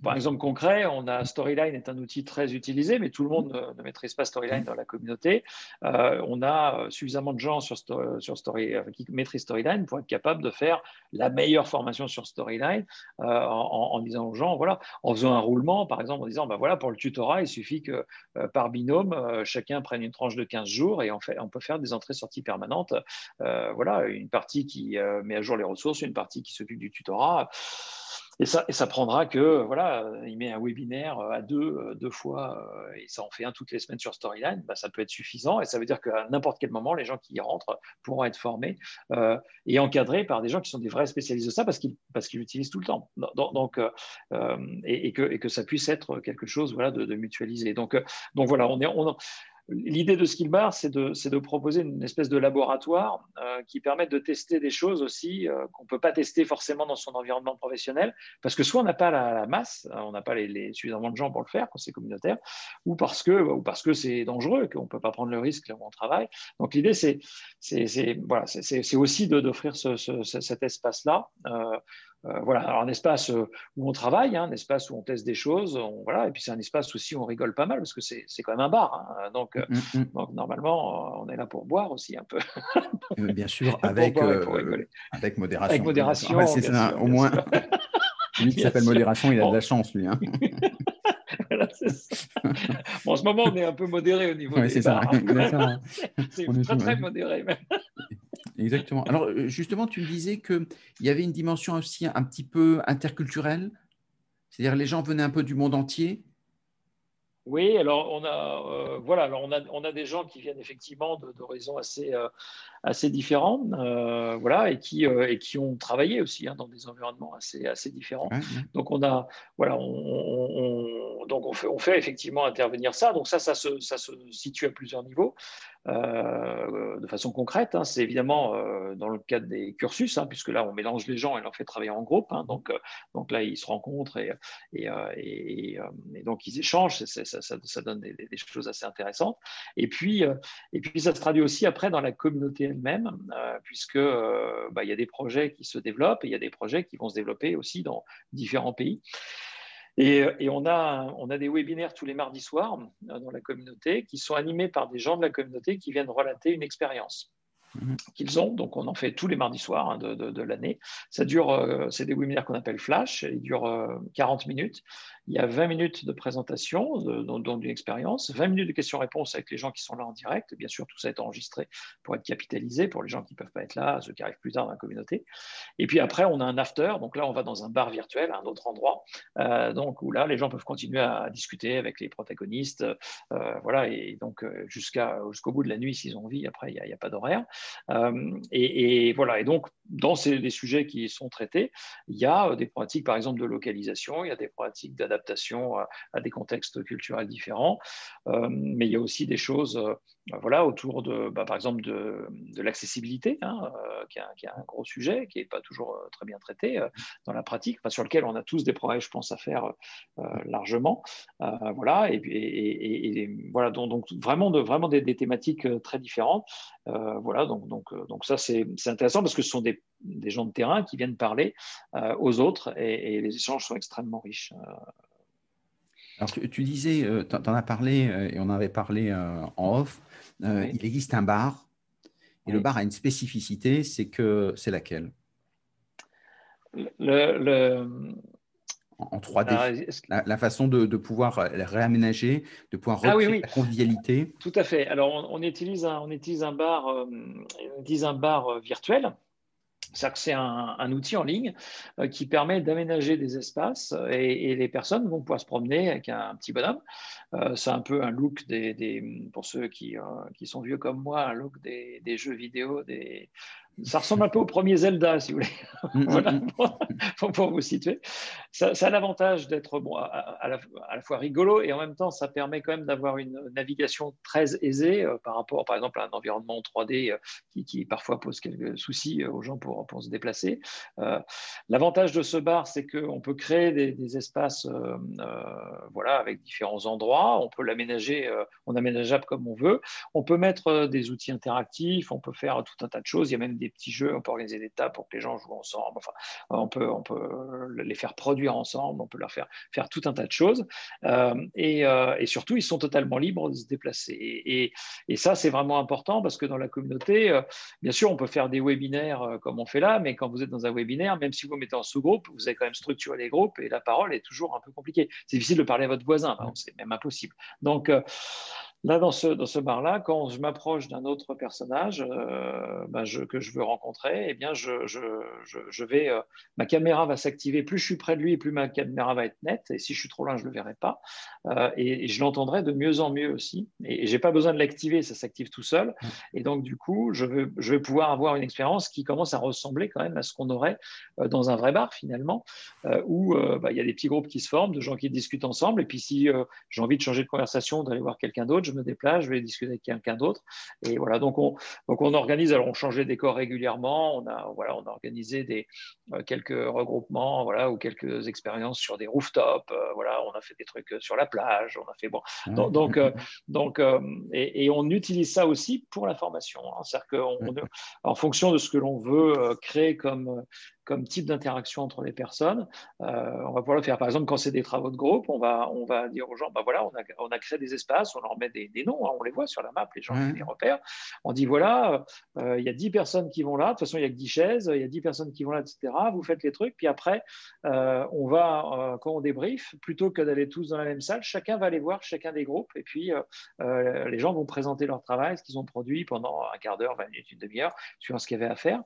Par exemple concret, on a Storyline est un outil très utilisé, mais tout le monde ne, maîtrise pas Storyline dans la communauté. Euh, on a suffisamment de gens sur, sur Story, euh, qui maîtrisent Storyline pour être capable de faire la meilleure formation sur Storyline euh, en, disant aux gens, voilà, en faisant un roulement, par exemple, en disant, ben voilà, pour le tutorat, il suffit que par binôme, chacun prenne une tranche de 15 jours et on, fait, on peut faire des entrées-sorties permanentes. voilà, une partie qui met à jour les ressources, une partie qui s'occupe du tutorat. Et ça, et ça prendra que, voilà, il met un webinaire à deux, euh, deux fois, euh, et ça en fait un toutes les semaines sur Storyline, bah, ça peut être suffisant. Et ça veut dire qu'à n'importe quel moment, les gens qui y rentrent pourront être formés euh, et encadrés par des gens qui sont des vrais spécialistes de ça parce qu'ils parce l'utilisent tout le temps. Donc, et, que, et que ça puisse être quelque chose voilà, de, mutualisé. Donc, donc voilà, on est. L'idée de Skillbar, c'est de, proposer une espèce de laboratoire euh, qui permet de tester des choses aussi euh, qu'on ne peut pas tester forcément dans son environnement professionnel, parce que soit on n'a pas la, masse, hein, on n'a pas les, suffisamment de gens pour le faire quand c'est communautaire, ou parce que c'est dangereux, qu'on ne peut pas prendre le risque là où on travaille. Donc l'idée, c'est aussi d'offrir ce, cet espace-là. Euh, euh, voilà, alors un espace euh, où on travaille, hein, un espace où on teste des choses, voilà, et puis c'est un espace aussi où on rigole pas mal parce que c'est quand même un bar, hein. donc, euh, mm, mm. donc, normalement on est là pour boire aussi un peu. bien sûr, avec, avec modération. Avec modération. ça, au moins. Lui qui s'appelle modération, il a de la chance, lui. Hein. bon, en ce moment, on est un peu modéré au niveau des bars. C'est très, très modéré même. Exactement. Alors, euh, justement, tu me disais qu'il y avait une dimension aussi un petit peu interculturelle, c'est-à-dire les gens venaient un peu du monde entier. Oui, alors on a, euh, voilà, alors on a, des gens qui viennent effectivement d'horizons assez, euh, assez différents, voilà, et qui, et qui ont travaillé aussi hein, dans des environnements assez, assez différents. Donc on a, voilà, on, donc on fait, on fait effectivement intervenir ça. Donc ça, ça se, ça se situe à plusieurs niveaux. Euh, de façon concrète. Hein. C'est évidemment euh, dans le cadre des cursus, hein, puisque là, on mélange les gens et leur fait travailler en groupe. Donc, euh, donc là, ils se rencontrent et, et, et, donc ils échangent. ça, ça, donne des, des, choses assez intéressantes. Et puis, et puis, ça se traduit aussi après dans la communauté elle-même, puisque bah, il y a des projets qui se développent et il y a des projets qui vont se développer aussi dans différents pays. Et, on, a, on a des webinaires tous les mardis soirs euh, dans la communauté qui sont animés par des gens de la communauté qui viennent relater une expérience. Qu'ils ont. Donc, on en fait tous les mardis soirs hein, de, l'année. Ça dure, euh, c'est des webinaires qu'on appelle flash. Ils durent 40 euh, minutes. Il y a 20 minutes de présentation, d'une expérience, 20 minutes de questions-réponses avec les gens qui sont là en direct. Bien sûr, tout ça est enregistré pour être capitalisé pour les gens qui ne peuvent pas être là, ceux qui arrivent plus tard dans la communauté. Et puis après, on a un after. Donc là, on va dans un bar virtuel, un autre endroit, euh, donc où là, les gens peuvent continuer à discuter avec les protagonistes. Euh, voilà, et donc jusqu'à, jusqu'au bout de la nuit, s'ils ont envie. Après, il n'y a, pas d'horaire. Et, voilà. Et donc, dans ces, les sujets qui sont traités, il y a des pratiques, par exemple, de localisation, il y a des pratiques d'adaptation adaptation à, des contextes culturels différents. Euh, mais il y a aussi des choses euh, voilà, autour de, bah, par exemple, de, l'accessibilité, hein, euh, qui, est un gros sujet, qui n'est pas toujours très bien traité dans la pratique, sur lequel on a tous des progrès, je pense, à faire largement. voilà, et, voilà, donc, vraiment, vraiment des, thématiques très différentes. voilà, donc, donc, donc ça, c'est intéressant parce que ce sont des, gens de terrain qui viennent parler aux autres et, les échanges sont extrêmement riches. Alors, tu, disais, euh, tu en as parlé euh, et on avait parlé euh, en off, il existe un bar et le bar a une spécificité, c'est que c'est laquelle? Le, en 3D, la, façon de, pouvoir réaménager, de pouvoir ah recréer la convivialité. Tout à fait. Alors, on, utilise, un, on utilise un bar, euh, on utilise un bar euh, virtuel cest c'est un, outil en ligne euh, qui permet d'aménager des espaces et, les personnes vont pouvoir se promener avec un, petit bonhomme. c'est un peu un look des, pour ceux qui, sont vieux comme moi, un look des jeux vidéo, des, ça ressemble un peu au premier Zelda, si vous voulez, mm, mm, voilà, mm. pour, vous situer. Ça, a l'avantage d'être bon, à, la, fois rigolo et en même temps, ça permet quand même d'avoir une navigation très aisée euh, par rapport, par exemple, à un environnement 3D euh, qui, parfois pose quelques soucis euh, aux gens pour, pour se déplacer. L'avantage de ce bar, c'est qu'on peut créer des, espaces voilà, avec différents endroits. On peut l'aménager, on aménageable comme on veut. On peut mettre des outils interactifs, on peut faire tout un tas de choses. Il y a même des petits jeux, on peut organiser des tables pour que les gens jouent ensemble, enfin, on peut, on peut les faire produire ensemble, on peut leur faire faire tout un tas de choses. Euh, euh, et, surtout, ils sont totalement libres de se déplacer. Et, ça, c'est vraiment important parce que dans la communauté, euh, bien sûr, on peut faire des webinaires comme on fait là, mais quand vous êtes dans un webinaire, même si vous mettez en sous-groupe, vous avez quand même structuré les groupes et la parole est toujours un peu compliquée. C'est difficile de parler à votre voisin, c'est même impossible. Donc, Là, dans ce, dans ce bar-là, quand je m'approche d'un autre personnage euh, je, que je veux rencontrer, eh bien, je, je, je vais, euh, ma caméra va s'activer. Plus je suis près de lui, plus ma caméra va être nette. Et si je suis trop loin, je ne le verrai pas. Euh, et, je l'entendrai de mieux en mieux aussi. Et, et j'ai pas besoin de l'activer, ça s'active tout seul. Et donc, du coup, je vais, je vais pouvoir avoir une expérience qui commence à ressembler quand même à ce qu'on aurait dans un vrai bar, finalement, où bah, il y a des petits groupes qui se forment, de gens qui discutent ensemble. Et puis, si j'ai envie de changer de conversation, d'aller voir quelqu'un d'autre, me déplace, je vais discuter avec quelqu'un d'autre. Et voilà, donc on, donc on organise, alors on change les décors régulièrement, on a, voilà, on a organisé des, euh, quelques regroupements voilà, ou quelques expériences sur des rooftops, euh, voilà, on a fait des trucs sur la plage, on a fait bon. Donc, donc, euh, donc et, on utilise ça aussi pour la formation. Hein. C'est-à-dire qu'en fonction de ce que l'on veut créer comme, comme type d'interaction entre les personnes. Euh, on va pouvoir le faire. Par exemple, quand c'est des travaux de groupe, on va, on va dire aux gens, bah voilà, on a, on a créé des espaces, on leur met des, noms, hein, on les voit sur la map, les gens les repèrent. On dit, voilà, euh, il y a 10 personnes qui vont là, de toute façon, il y a que 10 chaises, il y a 10 personnes qui vont là, etc. Vous faites les trucs, puis après, euh, on va, quand on débrief, plutôt que d'aller tous dans la même salle, chacun va aller voir chacun des groupes, et puis les gens vont présenter leur travail, ce qu'ils ont produit pendant un quart d'heure, 20 minutes, une demi-heure, suivant ce qu'il y avait à faire.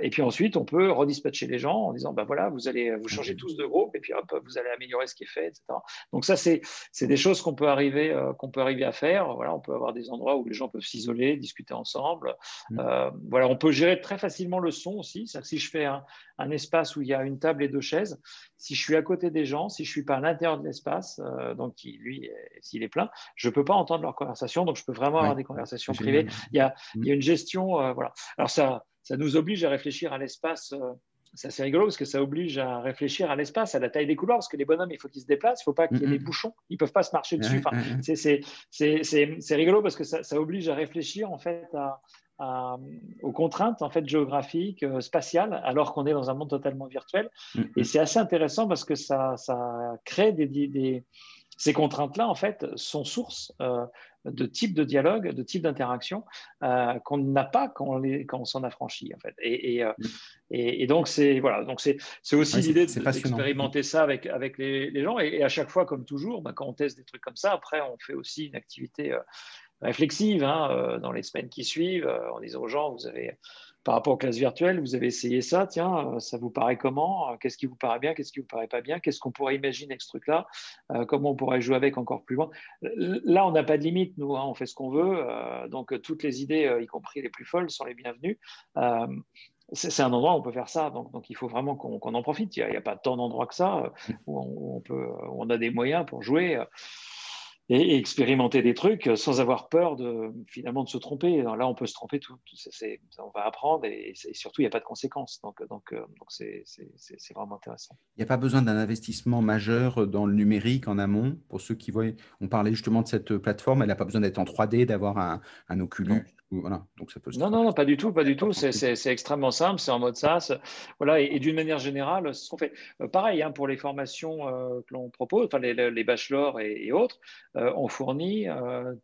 et puis ensuite, on peut rediscuter dispatcher les gens en disant, ben voilà, vous allez vous changer tous de groupe et puis hop, vous allez améliorer ce qui est fait, etc. Donc ça, c'est des choses qu'on peut arriver euh, qu'on peut arriver à faire. Voilà, on peut avoir des endroits où les gens peuvent s'isoler, discuter ensemble. Mm. Euh, voilà, on peut gérer très facilement le son aussi. Que si je fais un, un, espace où il y a une table et deux chaises, si je suis à côté des gens, si je suis pas à l'intérieur de l'espace, euh, donc qui, lui, s'il est plein, je peux pas entendre leur conversation. Donc je peux vraiment avoir des conversations privées. Il y, a, il y a une gestion, voilà. Alors ça ça nous oblige à réfléchir à l'espace c'est rigolo parce que ça oblige à réfléchir à l'espace, à la taille des couloirs, parce que les bonhommes, il faut qu'ils se déplacent, il ne faut pas qu'il y ait des bouchons, ils ne peuvent pas se marcher dessus. Enfin, c'est rigolo parce que ça, oblige à réfléchir en fait aux contraintes en fait géographiques, euh, spatiales, alors qu'on est dans un monde totalement virtuel. Et c'est assez intéressant parce que ça, crée des, ces contraintes-là, en fait, sont source euh, de types de dialogue, de types d'interaction euh, qu'on n'a pas quand on, quand on s'en affranchit en fait. Et, euh, mm. et, et, donc c'est voilà, donc c'est aussi l'idée d'expérimenter ça avec avec les, les gens. Et, à chaque fois, comme toujours, bah, quand on teste des trucs comme ça, après on fait aussi une activité réflexive hein, dans les semaines qui suivent, en disant aux gens, vous avez par rapport aux classes virtuelles, vous avez essayé ça, tiens, euh, ça vous paraît comment? Qu'est-ce qui vous paraît bien Qu'est-ce qui vous paraît pas bien? Qu'est-ce qu'on pourrait imaginer avec ce truc-là? Euh, Comment on pourrait jouer avec encore plus loin? Là, on n'a pas de limite, nous, hein, on fait ce qu'on veut. Euh, donc, toutes les idées, y compris les plus folles, sont les bienvenues. c'est un endroit où on peut faire ça, donc, il faut vraiment qu'on en profite. Il n'y a, pas tant d'endroits que ça où on a des moyens pour jouer et, expérimenter des trucs sans avoir peur de finalement de se tromper. là, on peut se tromper, tout, on va apprendre et, surtout il n'y a pas de conséquences. Donc, donc, euh, donc c'est vraiment intéressant. Il n'y a pas besoin d'un investissement majeur dans le numérique en amont pour ceux qui voient. On parlait justement de cette plateforme, elle n'a pas besoin d'être en 3D, d'avoir un, un Oculus. Voilà, donc ça peut non, non, non, pas du tout, pas du tout. C'est extrêmement simple, c'est en mode SaaS. Voilà, et, d'une manière générale, ce qu'on fait. Euh, pareil, hein, pour les formations euh, que l'on propose, enfin les, les bachelors et, autres, euh, on fournit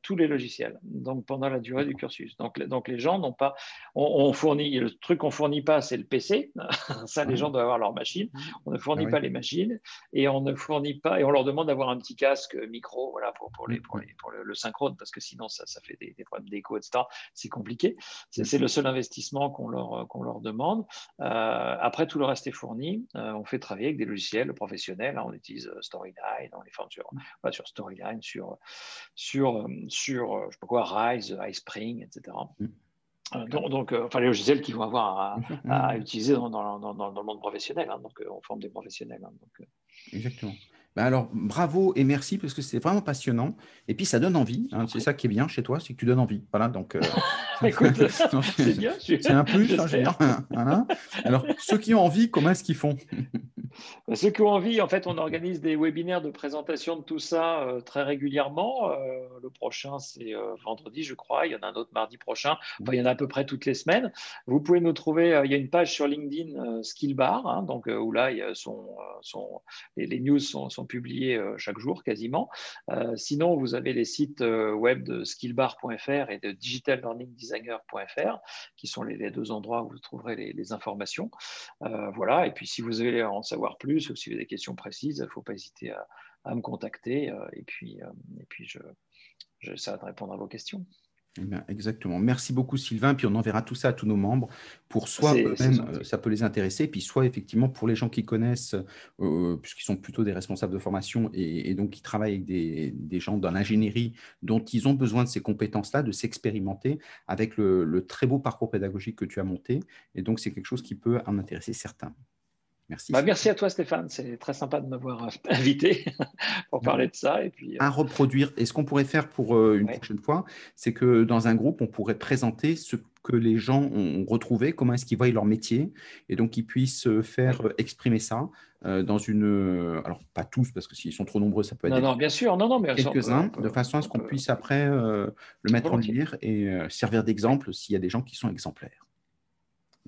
tous les logiciels. Donc pendant la durée du cursus. Donc, donc les gens n'ont pas. On, fournit le truc qu'on fournit pas, c'est le PC. ça, les gens doivent avoir leur machine. On ne fournit ah pas les machines et on ne fournit pas et on leur demande d'avoir un petit casque micro, voilà, pour, pour les, pour, les, pour le, synchrone, parce que sinon ça, ça fait des, des problèmes d'écho, etc c'est compliqué. C'est le seul investissement qu'on leur, qu'on leur demande. Euh, après, tout le reste est fourni. Euh, on fait travailler avec des logiciels professionnels. Hein. on utilise euh, Storyline, on les forme sur, sur Storyline, sur, sur, sur je sais pas quoi, Rise, iSpring, etc. Mm. Donc, enfin, les logiciels qu'ils vont avoir à, utiliser dans, dans, dans, le monde professionnel. Hein. donc, on forme des professionnels. Hein. donc, Exactement. Ben alors, bravo et merci parce que c'est vraiment passionnant. Et puis, ça donne envie. Hein. c'est ça qui est bien chez toi, c'est que tu donnes envie. Voilà, donc. Euh, c'est bien. C'est un plus. Hein, Alors, ceux qui ont envie, comment est-ce qu'ils font? Ceux qui ont envie, en fait, on organise des webinaires de présentation de tout ça euh, très régulièrement. Euh, le prochain, c'est vendredi, je crois. Il y en a un autre mardi prochain. il y en a à peu près toutes les semaines. Vous pouvez nous trouver. il y a une page sur LinkedIn Skillbar, hein, donc où là, les, news sont publiés euh, chaque jour quasiment. Euh, sinon, vous avez les sites euh, web de skillbar.fr et de digitallearningdesigner.fr, qui sont les, deux endroits où vous trouverez les, informations. voilà, et puis si vous voulez en savoir plus ou si vous avez des questions précises, il ne faut pas hésiter à, me contacter et puis, et puis je, j'essaierai de répondre à vos questions. Eh exactement. Merci beaucoup, Sylvain. Puis on enverra tout ça à tous nos membres pour soit eux-mêmes, euh, ça peut les intéresser, puis soit effectivement pour les gens qui connaissent, euh, puisqu'ils sont plutôt des responsables de formation et, donc qui travaillent avec des, gens dans l'ingénierie dont ils ont besoin de ces compétences-là, de s'expérimenter avec le, très beau parcours pédagogique que tu as monté. Et donc, c'est quelque chose qui peut en intéresser certains. Merci. Bah, merci à toi, Stéphane. C'est très sympa de m'avoir euh, invité pour parler de ça. Et puis, euh, À reproduire. Et ce qu'on pourrait faire pour euh, une prochaine fois, c'est que dans un groupe, on pourrait présenter ce que les gens ont retrouvé, comment est-ce qu'ils voient leur métier, et donc qu'ils puissent faire exprimer ça dans une. Alors, pas tous, parce que s'ils sont trop nombreux, ça peut être. Non, non, bien sûr. Non, non, mais quelques-uns, de façon à ce qu'on puisse après le mettre en lumière et servir d'exemple s'il y a des gens qui sont exemplaires.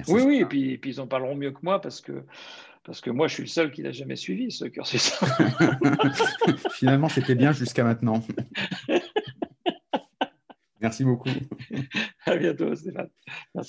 Oui, oui, et puis, et puis ils en parleront mieux que moi parce que parce que moi, je suis le seul qui n'a jamais suivi ce cursus. Finalement, c'était bien jusqu'à maintenant. Merci beaucoup. À bientôt, Stéphane. Merci.